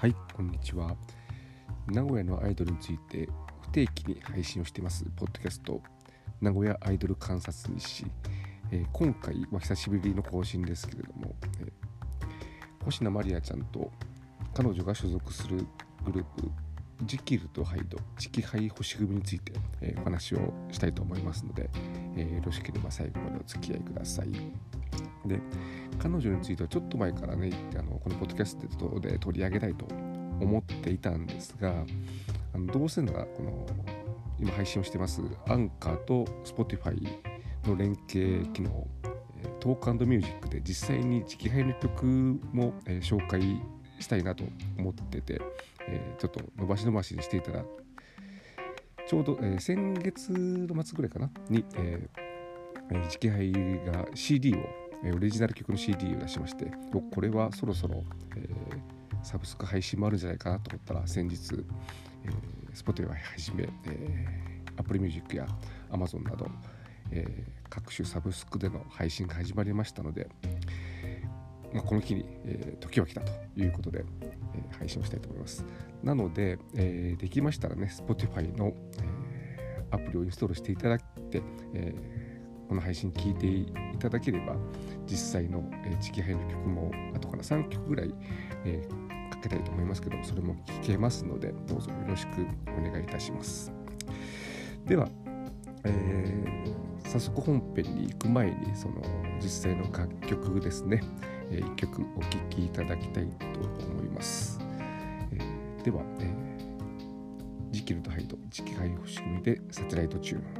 はいこんにちは。名古屋のアイドルについて不定期に配信をしていますポッドキャスト。名古屋アイドル観察日誌、えー、今回は久しぶりの更新ですけれども、えー、星名マリアちゃんと彼女が所属するグループジキルとハイド、チキハイ星組について、えー、お話をしたいと思いますので、えー、よろしければ最後までお付き合いください。で彼女についてはちょっと前からねあのこのポッドキャストで取り上げたいと思っていたんですがあのどうせならこの今配信をしてますアンカーと Spotify の連携機能トークミュージックで実際に直配の曲も、えー、紹介したいなと思ってて、えー、ちょっと伸ばし伸ばしにしていたらちょうど、えー、先月の末ぐらいかなに、えー、直配が CD をオリジナル曲の CD を出しましてこれはそろそろ、えー、サブスク配信もあるんじゃないかなと思ったら先日、えー、Spotify はじめ、えー、Apple Music や Amazon など、えー、各種サブスクでの配信が始まりましたので、まあ、この日に、えー、時は来たということで、えー、配信をしたいと思います。なので、えー、できましたらね Spotify の、えー、アプリをインストールしていただいて、えー、この配信聞いていただければ実際の、えー、ジキハイの曲も後から3曲ぐらい、えー、かけたいと思いますけどそれも聴けますのでどうぞよろしくお願いいたします。では、えー、早速本編に行く前にその実際の楽曲ですね、え、1曲お聴きいただきたいと思います、え、では、えー、ジキルとハイド、ジキハイ星組でサテライトチューン。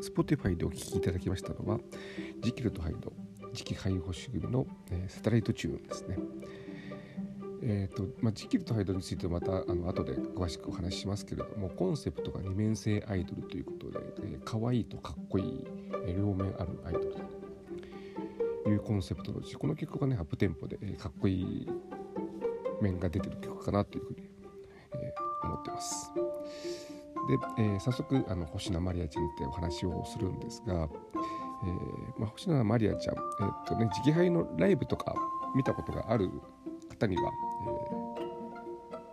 Spotify でお聴きいただきましたのは、ジキルとハイド、磁気ハイ保守組の、えー、サタライトチューンですね。えーとまあ、ジキルとハイドについてはまたあの後で詳しくお話ししますけれどもコンセプトが二面性アイドルということで、えー、可愛いとかっこいい、えー、両面あるアイドルというコンセプトのうちこの曲がねアップテンポで、えー、かっこいい面が出てる曲かなというふうに、えー、思ってます。で、えー、早速あの星名マリアちゃんってお話をするんですが、えーまあ、星名マリアちゃん、えー、っとね、直配のライブとか見たことがある方には、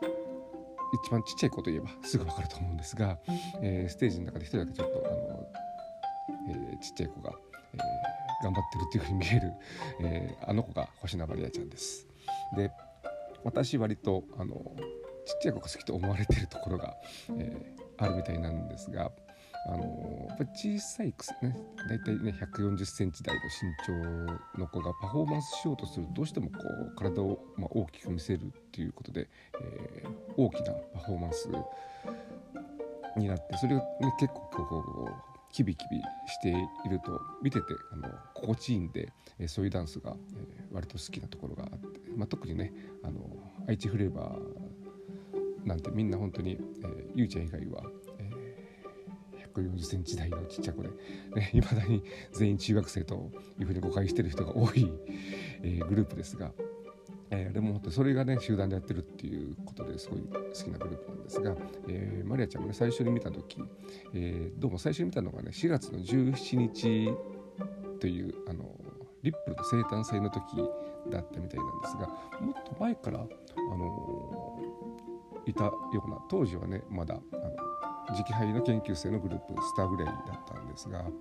えー、一番ちっちゃい子といえば すぐ分かると思うんですが、えー、ステージの中で一人だけちょっとあの、えー、ちっちゃい子が、えー、頑張ってるっていうふうに見える、えー、あの子が星名マリアちゃんです。で私割とあのちっちゃい子が好きと思われてるところが、えー、あるみたいなんですが、あのやっぱ小さいくね大体ね140センチ台の身長の子がパフォーマンスしようとするとどうしてもこう体を、まあ、大きく見せるっていうことで、えー、大きなパフォーマンスになってそれが、ね、結構こうキビキビしていると見ててあの心地いいんで、えー、そういうダンスが、えー、割と好きなところがあって、まあ、特にねあの愛知フレーバーなんてみんな本当に、えー、ゆうちゃん以外はえ140センチ台のちっちゃい子で、ね、未だに全員中学生というふうに誤解してる人が多い、えー、グループですが、えー、でも本当それがね集団でやってるっていうことですごい好きなグループなんですが、えー、マリアちゃんもね最初に見た時、えー、どうも最初に見たのがね4月の17日というあのリップルの生誕祭の時だったみたいなんですがもっと前からあのいたような。当時はねまだあの直配の研究生のグループスターグレイだったんですがも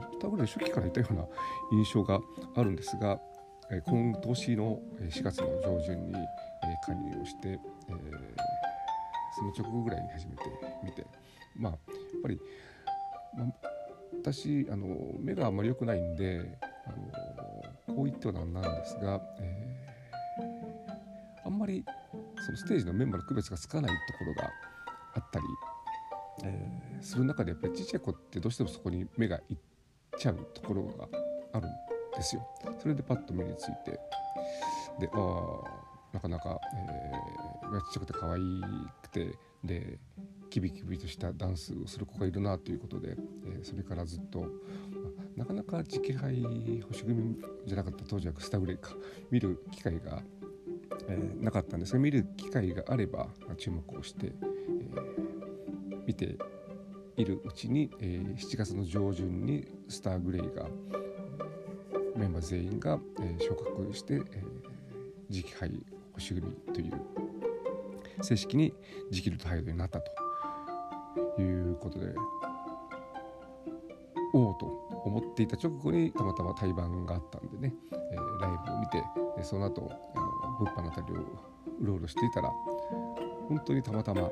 うスターグレイ初期からいたような印象があるんですがえ今年の4月の上旬にえ加入をして、え、その直後ぐらいに初めて見てまあやっぱり、まあ、私あの目があまり良くないんであのこう言ってはなんなんですが、えー、あんまりそのステージのメンバーの区別がつかないところがあったり、えー、する中でやっぱりちっちゃい子ってどうしてもそこに目がいっちゃうところがあるんですよ。それでパッと目についてでああなかなか、えー、ちっちゃくて可愛くてでキビキビとしたダンスをする子がいるなということで、えー、それからずっとなかなか磁気杯星組じゃなかった当時はスタグレイか見る機会が、えー、なかったんです。が見る機会があれば注目をして、えー、見ているうちに、えー、7月の上旬にスターグレイがメンバー全員が、えー、昇格して、えー、磁気杯星組という正式にジキルとハイドになったということでおおと思っていた直後にたまたま対バンがあったんでね、えー、ライブを見てでその後あの物販の辺りをうろうろしていたら本当にたまたま、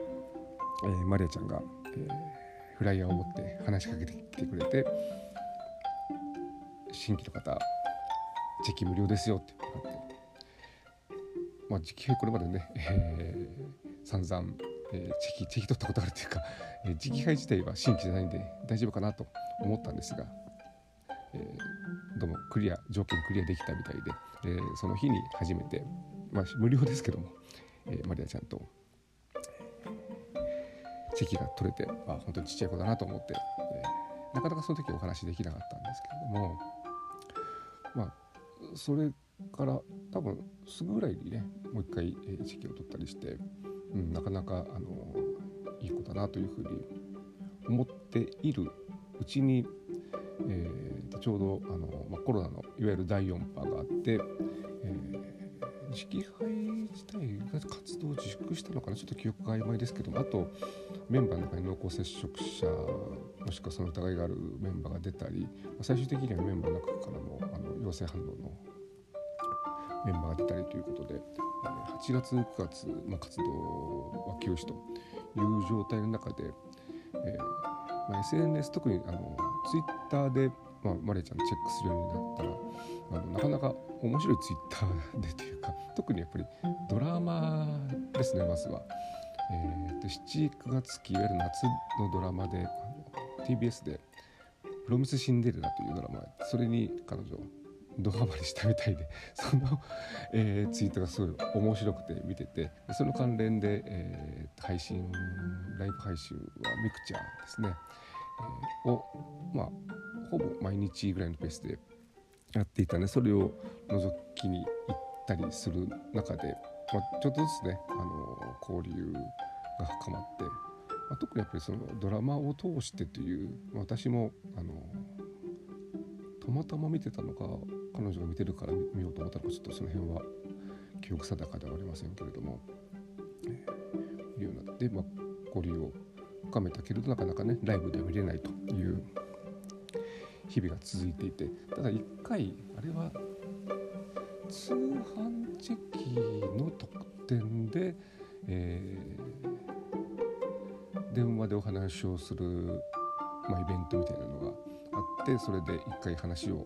えー、マリアちゃんが、えー、フライヤーを持って話しかけてきてくれて新規の方チェキ無料ですよってなってまあ時期これまでね、えー、散々、えー、チェキチェキ取ったことあるっていうか、えー、時期配自体は新規じゃないんで大丈夫かなと思ったんですが、えー、どうもクリア条件クリアできたみたいで、えー、その日に初めて、まあ、無料ですけども、えー、マリアちゃんとチェキが取れて、まあ、本当にちっちゃい子だなと思って、えー、なかなかその時お話できなかったんですけれどもまあそれから多分すぐぐらいにねもう一回、えー、チェキを取ったりして、うん、なかなかあのいい子だなというふうに思っているうちに、えー、ちょうどあの、まあ、コロナのいわゆる第4波があって、えー、磁気肺自体が活動を自粛したのかな？ちょっと記憶が曖昧ですけども。あとメンバーの中に濃厚接触者もしくはその疑いがあるメンバーが出たり最終的にはメンバーの中からもあの陽性反応のメンバーが出たりということで8月9月、まあ、活動は休止という状態の中で、えーまあ、SNS 特にあのツイッターで、まあ、マレーちゃんチェックするようになったらあのなかなか面白いツイッター でというか特にやっぱりドラマですねまずは。えーと、7、9月期いわゆる夏のドラマで TBS で「プロミス・シンデレラ」というドラマそれに彼女ドハマりしたみたいで その、えー、ツイートがすごい面白くて見ててその関連で、えー、配信ライブ配信はミクチャーですね、えー、をまあほぼ毎日ぐらいのペースでやっていたね。それを覗きに行ったりする中で、まあ、ちょっとずつね、あの交流が深まって、まあ、特にやっぱりそのドラマを通してという、私もあのたまたま見てたのか彼女が見てるから見ようと思ったのかちょっとその辺は記憶定かではありませんけれども、えー、いうようなって、まあ、交流を深めたけれどなかなかねライブでは見れないという日々が続いていてただ一回あれは通販チェキの特典で、えー、電話でお話をする、まあ、イベントみたいなのがあってそれで一回話を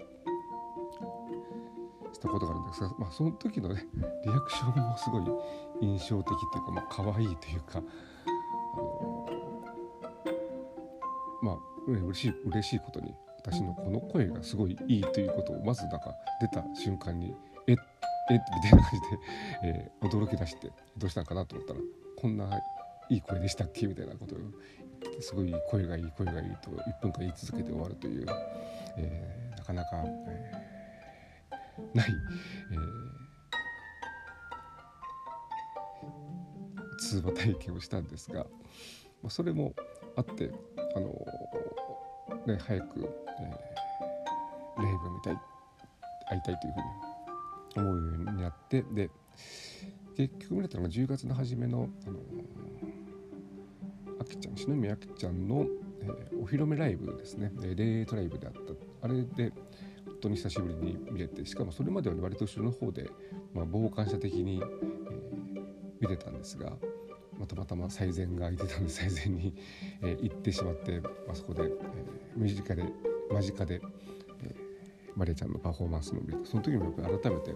したことがあるんですが、まあ、その時のねリアクションもすごい印象的っていうか、まあ可愛いというか、嬉しい嬉しいことに私のこの声がすごいいいということをまずなんか出た瞬間にえっえっみたいな感じで、えー、驚き出してどうしたのかなと思ったらこんないい声でしたっけ？みたいなことをすごい声がいい声がいいと1分間言い続けて終わるという、えー、なかなか、えー、ない、えー、通話体験をしたんですが、まあ、それもあってあのね早く、えー、レイブを見たい会いたいというふうに思うようになってで結局見れたのが10月の初めの、あのあきちゃん篠宮あきちゃんの、えー、お披露目ライブですね。レートライブであった。あれで本当に久しぶりに見れてしかもそれまでは割と後ろの方で、まあ、傍観者的に、えー、見れたんですが、まあ、たまたま最善が空いてたんで最善に、えー、行ってしまって、まあ、そこで、えー、身近で間近で、えー、マリアちゃんのパフォーマンスも見れてその時もやっぱり改めて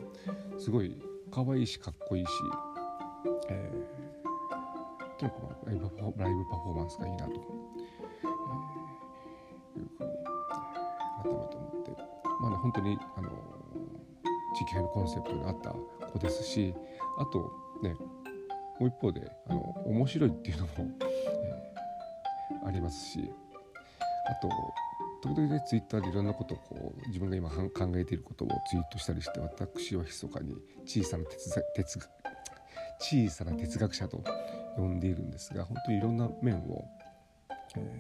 すごい可愛いしかっこいいし、えー、とにかくライブライブパフォーマンスがいいなと、えー、いうふうに改めて思ってまあね本当にあの地域のコンセプトに合った子ですしあともう一方であの面白いっていうのも、えー、ありますしあと時々ねツイッターでいろんなことをこう自分が今考えていることをツイートしたりして私は密かに小さな哲哲小さな哲学者と呼んでいるんですが本当にいろんな面を、えー、持っ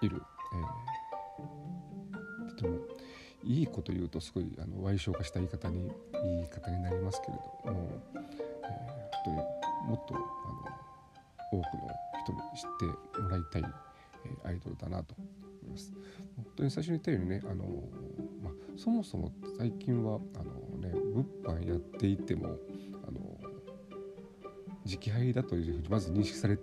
ている、いいこと言うとすごいあの賠償化した言い方に言い方になりますけれども、えー、本当にもっとあの多くの人に知ってもらいたいアイドルだなと思います。本当に最初に言ったようにねあの、まあ、そもそも最近はあの、ね、物販やっていてもあの直配だというふうにまず認識され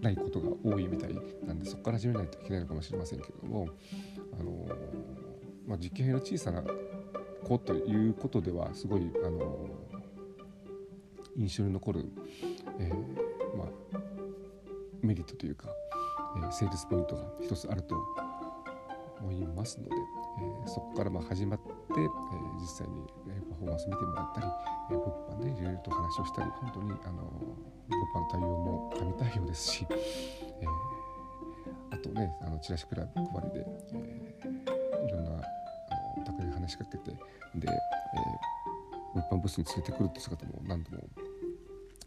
ないことが多いみたいなんでそこから始めないといけないのかもしれませんけれどもあの、まあ、直配の小さな子ということではすごいあの印象に残る、えー、まあメリットというか、えー、セールスポイントが一つあると思いますので、えー、そこからま始まって、え、実際に、えパフォーマンス見てもらったり、え物販でいろいろと話をしたり本当にあの物販対応も神対応ですし、えあとねあのチラシクラブ配りで、え話しかけてで、え物販ブースに連れてくるって姿も何度も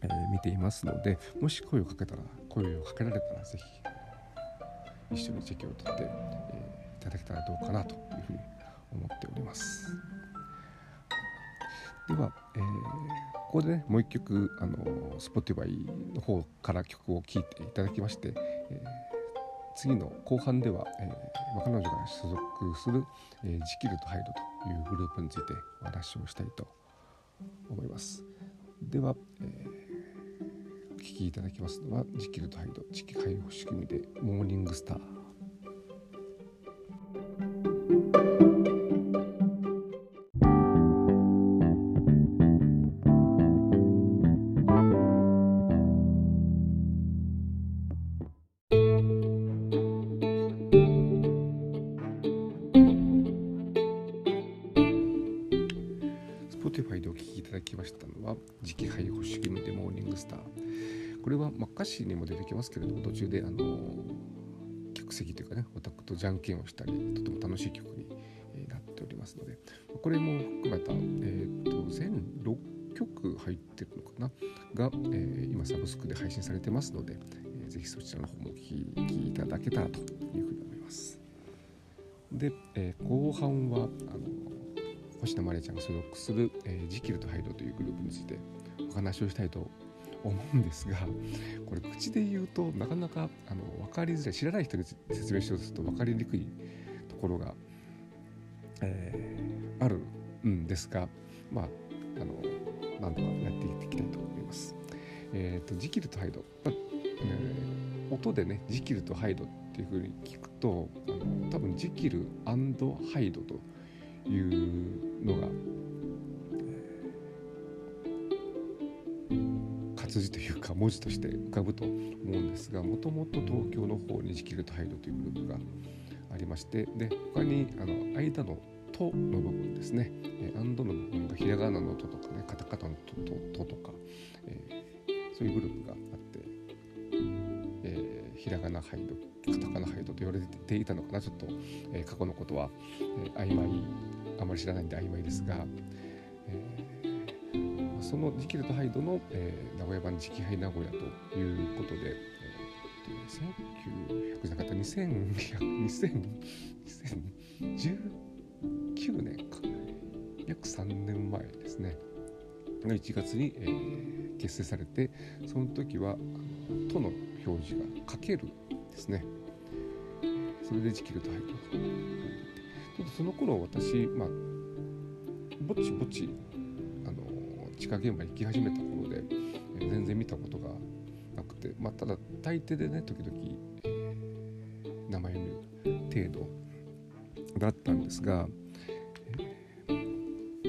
えー、見ていますのでもし声をかけたら声をかけられたら是非一緒にチェキを取って、えー、いただけたらどうかなというふうに思っております。では、えー、ここでねもう一曲あの Spotify の方から曲を聴いていただきまして、えー、次の後半では、えー、彼女が所属する、えー、ジキルとハイドというグループについてお話をしたいと思います。では、えー聴きいただきますのは「ジキルとハイド地域介護仕組みでモーニングスター」気配保守義務でモーニングスター」これは、まあ、歌詞にも出てきますけれども途中であの客席というかねオタクとじゃんけんをしたりとても楽しい曲になっておりますので。これも含めた、えーと、全6曲入ってるのかな？が、えー、今サブスクで配信されてますので、えー、ぜひそちらの方もお聴きいただけたらというふうに思います。で、えー、後半はあの星名真里ちゃんが所属する、えー、ジキルとハイドというグループについてお話をしたいと思うんですがこれ口で言うとなかなかあの分かりづらい知らない人に説明しようとすると分かりにくいところが、えー、あるんですがまああの何とかやっていきたいと思います。えーと、ジキルとハイド、まあえー、音でねジキルとハイドっていうふうに聞くとあの多分ジキルハイドというのが活字というか文字として浮かぶと思うんですがもともと東京の方にジキルとハイドというグループがありましてで他にあの間の「と」の部分ですね「アンド」の部分がひらがなの「と」とかねカタカナのと「と」とか、えー、そういうグループがあって、えー、ひらがなハイドカタカナハイドと言われていたのかな。ちょっと、えー、過去のことは、えー、曖昧あまり知らないんで曖昧ですが、そのジキルとハイドの、えー、名古屋版直配名古屋ということで、えー、1900じゃなかった2019年か約3年前ですね。の1月に、えー、結成されてその時は「と」の表示が「かける」ですね。それでジキルとハイドちょっとその頃私まあぼちぼち地下現場行き始めた頃で、えー、全然見たことがなくて、まあ、ただ大抵でね時々、えー、名前を見る程度だったんですが、えー、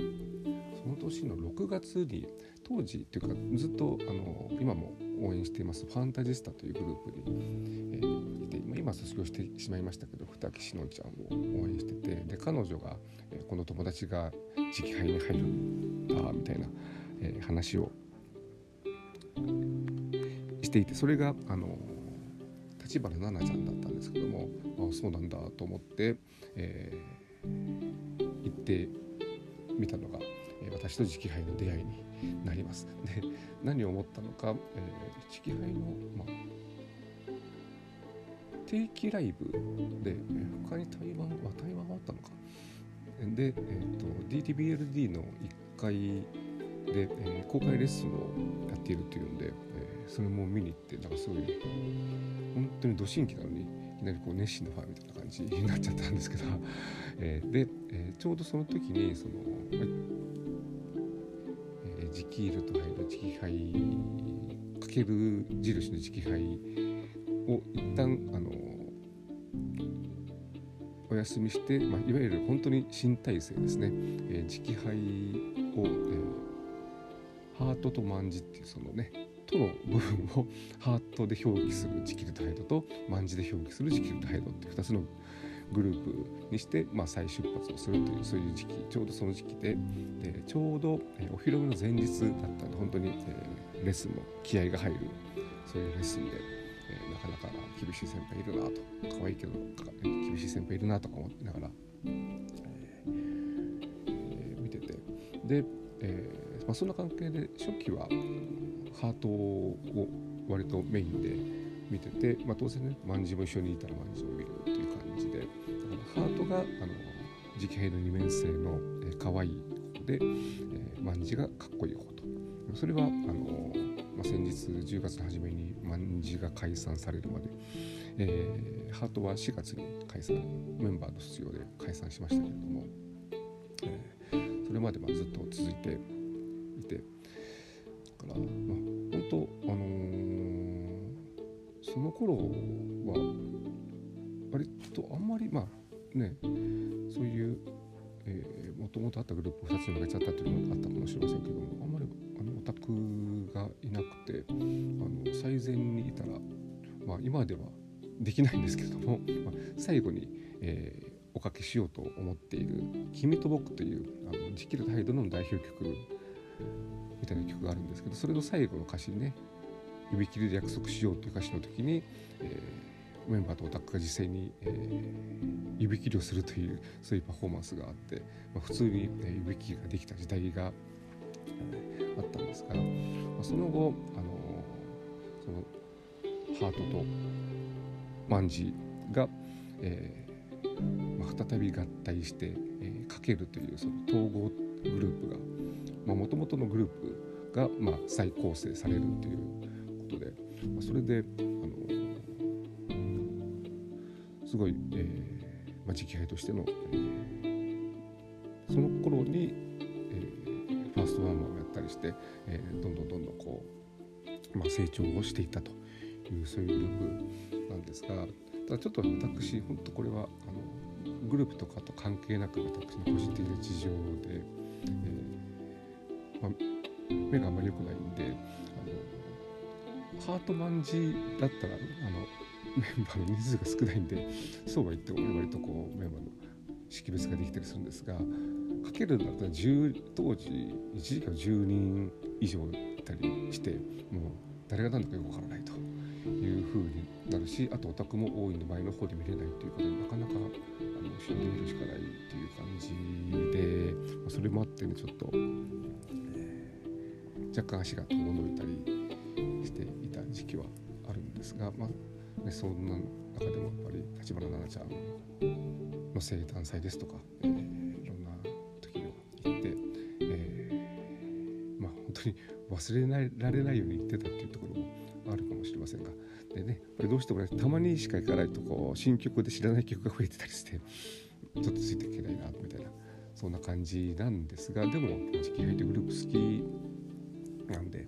その年の6月に当時というかずっとあの今も応援していますファンタジスタというグループに、えー、いて今卒業してしまいましたけど二木しのちゃんを応援しててで彼女が、えー、この友達が直配に入るんだみたいなえ、話をしていてそれがあの立花奈々ちゃんだったんですけどもあそうなんだと思って、えー、行ってみたのが、えー、私と直杯の出会いになります。で何を思ったのか、えー、直杯の、まあ、定期ライブで、え、他に台湾は台湾はあったのかで、えーと、DTBLD の1階で、えー、公開レッスンをやっているというんで、えー、それも見に行ってなんかすごいう本当にど新規なのにいきなりこう熱心なファンみたいな感じになっちゃったんですけど、えー、で、え、ちょうどその時にその、えー、ジキールと入る直杯かける印の直杯を一旦あのお休みして、まあ、いわゆる本当に新体制ですね、えー、直杯を、え、ートと万字っていうそのねとの部分をハートで表記するジキルトハイドと万字で表記するジキルトハイドっていう2つのグループにして、まあ、再出発をするというそういう時期ちょうどその時期ででちょうど、え、お披露目の前日だったんで本当に、えー、レッスンも気合が入るそういうレッスンで。えー、なかなか厳しい先輩いるなと可愛いけど厳しい先輩いるなとか思いながら、えー、見ててで、えーまあ、そんな関係で初期はハートを割とメインで見てて、まあ、当然ね万字も一緒にいたら万字を見るという感じでだからハートがあの直兵の2面生の、えー、可愛い子で、えー、万字がかっこいい子と。それはあのまあ、先日10月の初めに卍が解散されるまで、えー、ハートは4月に解散メンバーの卒業で解散しましたけれども、えー、それまでまあずっと続いていてだから、まあ、本当あのー、その頃は割とあんまりまあねそういうもともとあったグループを2つに分けちゃったというのがあったかもしれませんけどもあんまりあのオタクがいなくてあの最前にいたら、まあ、今ではできないんですけれども、まあ、最後に、えー、おかけしようと思っている「君と僕」というあのジキル・タイドの代表曲みたいな曲があるんですけどそれの最後の歌詞にね「指切りで約束しよう」という歌詞の時に、えー、メンバーとオタクが実際に、えー、指切りをするというそういうパフォーマンスがあって、まあ、普通に、え指切りができた時代があったんですから、まあ、その後あのそのハートと万事が、えーまあ、再び合体して、えー、かけるというその統合グループがもともとのグループが、まあ、再構成されるということで、まあ、それであのすごい、えーまあ、直配としての、えー、その頃にファーストワンマンをやったりして、えー、どんどんどんどんこう、まあ、成長をしていったというそういうグループなんですがただちょっと私本当これはあのグループとかと関係なく私の個人的な事情で、えーまあ、目があんまり良くないんであのハートマンジだったらあのメンバーの人数が少ないんでそうは言っても割とこうメンバーの識別ができたりするんですがかけるんだったら当時一時期は10人以上いたりしてもう誰が何だかよくわからないというふうになるしあとオタクも多いんで前の方で見れないということでなかなかあの死んでみるしかないっていう感じで、まあ、それもあってねちょっと、若干足が遠のいたりしていた時期はあるんですが、まあね、そんな中でもやっぱり立花奈々ちゃんの生誕祭ですとか、えーに行ってえ。ま、本当に忘れないられないように言ってたっていうところもあるかもしれませんがでねやっぱりどうしてもねたまにしか行かないとこう新曲で知らない曲が増えてたりしてちょっとついていけないなみたいなそんな感じなんですがでも時期入ってグループ好きなんで、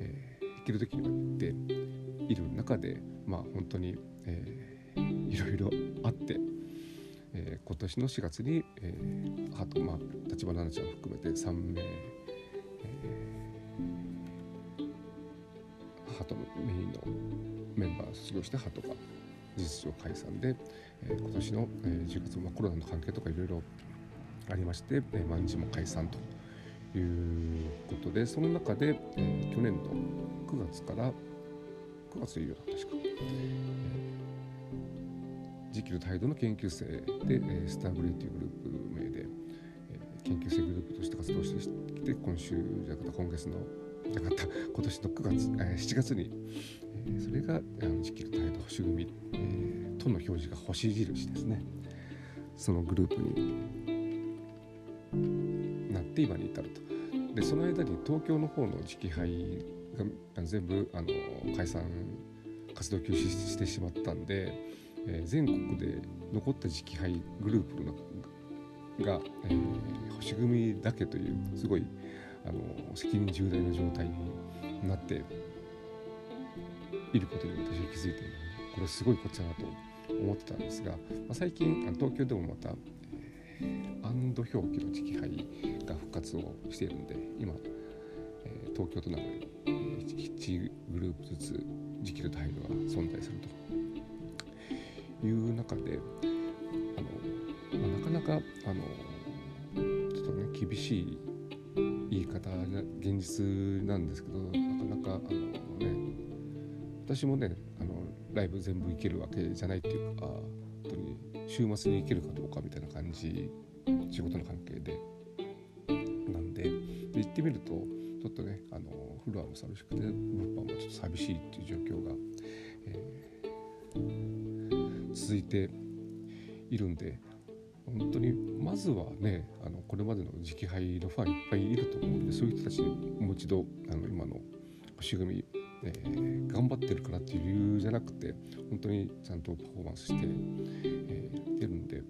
えー、行ける時には行っている中でまあ本当に、えー、いろいろあって。えー、今年の4月に、えー、あとまあ立花奈々ちゃんを含めて3名、えハトのメインのメンバー卒業してハトが事実上解散で、えー、今年の、えー、10月、まあ、コロナの関係とかいろいろありまして、えー、万事も解散ということでその中で、えー、去年の9月から9月というような確か、えージキル態度の研究生で、えー、スターブレイというグループ名で、えー、研究生グループとして活動してきて今週じゃなかった今月のじゃなかった 今年の9月、えー、7月に、えー、それがあのジキル態度星組、えー、との表示が星印ですね。そのグループにって今に至ると。でその間に東京の方の直配が全部あの解散活動休止してしまったんで、えー、全国で残った直配グループのが、えー、星組だけというすごいあの責任重大な状態になっていることに私は気づいてこれすごいこっちだなと思ってたんですが、まあ、最近東京でもまた、アンド表記の直配が復活をしているんで今、えー、東京と名古屋に1グループずつ時期と態度が存在するという中であの、まあ、なかなかあのちょっとね厳しい言い方が現実なんですけどなかなかあのね私もねあのライブ全部行けるわけじゃないっていうか本当に週末に行けるかどうかみたいな感じ仕事の関係で。なんでで行ってみるとちょっとねあのフロアも寂しくて物販もちょっと寂しいっていう状況が、えー、続いているんで本当にまずはねあのこれまでの直配のファンいっぱいいると思うんでそういう人たちにもう一度あの今の星組、えー、頑張ってるからっていう理由じゃなくて本当にちゃんとパフォーマンスして、えー、やってるんで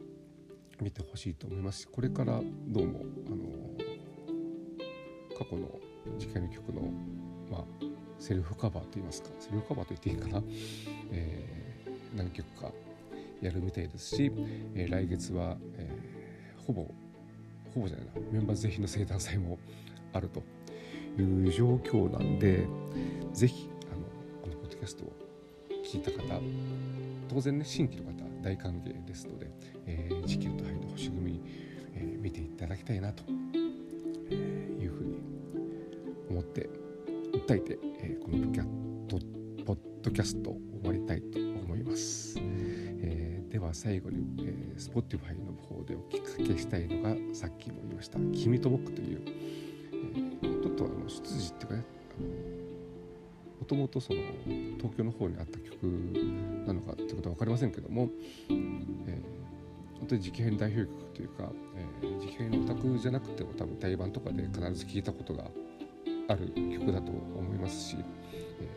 見てほしいと思います。しこれからどうもあの過去の次回の曲の、まあ、セルフカバーといいますかセルフカバーと言っていいかな、えー、何曲かやるみたいですし、えー、来月は、え、ほぼほぼじゃないなメンバー全員の生誕祭もあるという状況なんでぜひあのこのポッドキャストを聞いた方当然ね新規の方大歓迎ですので、えー、地球と灰の星組、えー、見ていただきたいなと、え、いうふうに思って訴えて、えー、このポッドキャスト終わりたいと思います。えー、では最後に、えー、Spotify の方でお聞きかけしたいのがさっきも言いました「君と僕」という、っていうかね。もともとその東京の方にあった曲なのかってことは分かりませんけども、えー、本当に直編代表曲というか、えー、直編のオタクじゃなくても多分対バンとかで必ず聴いたことがある曲だと思いますし、え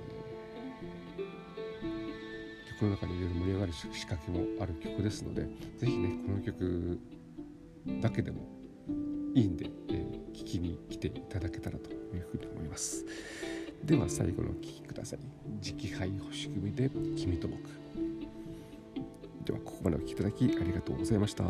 ー、曲の中にいろいろ盛り上がる仕掛けもある曲ですので是非ねこの曲だけでもいいんで、えー、聞きに来ていただけたらというふうに思います。では最後のお聴きください。直杯星組で君と僕。ではここまでお聴きいただきありがとうございました。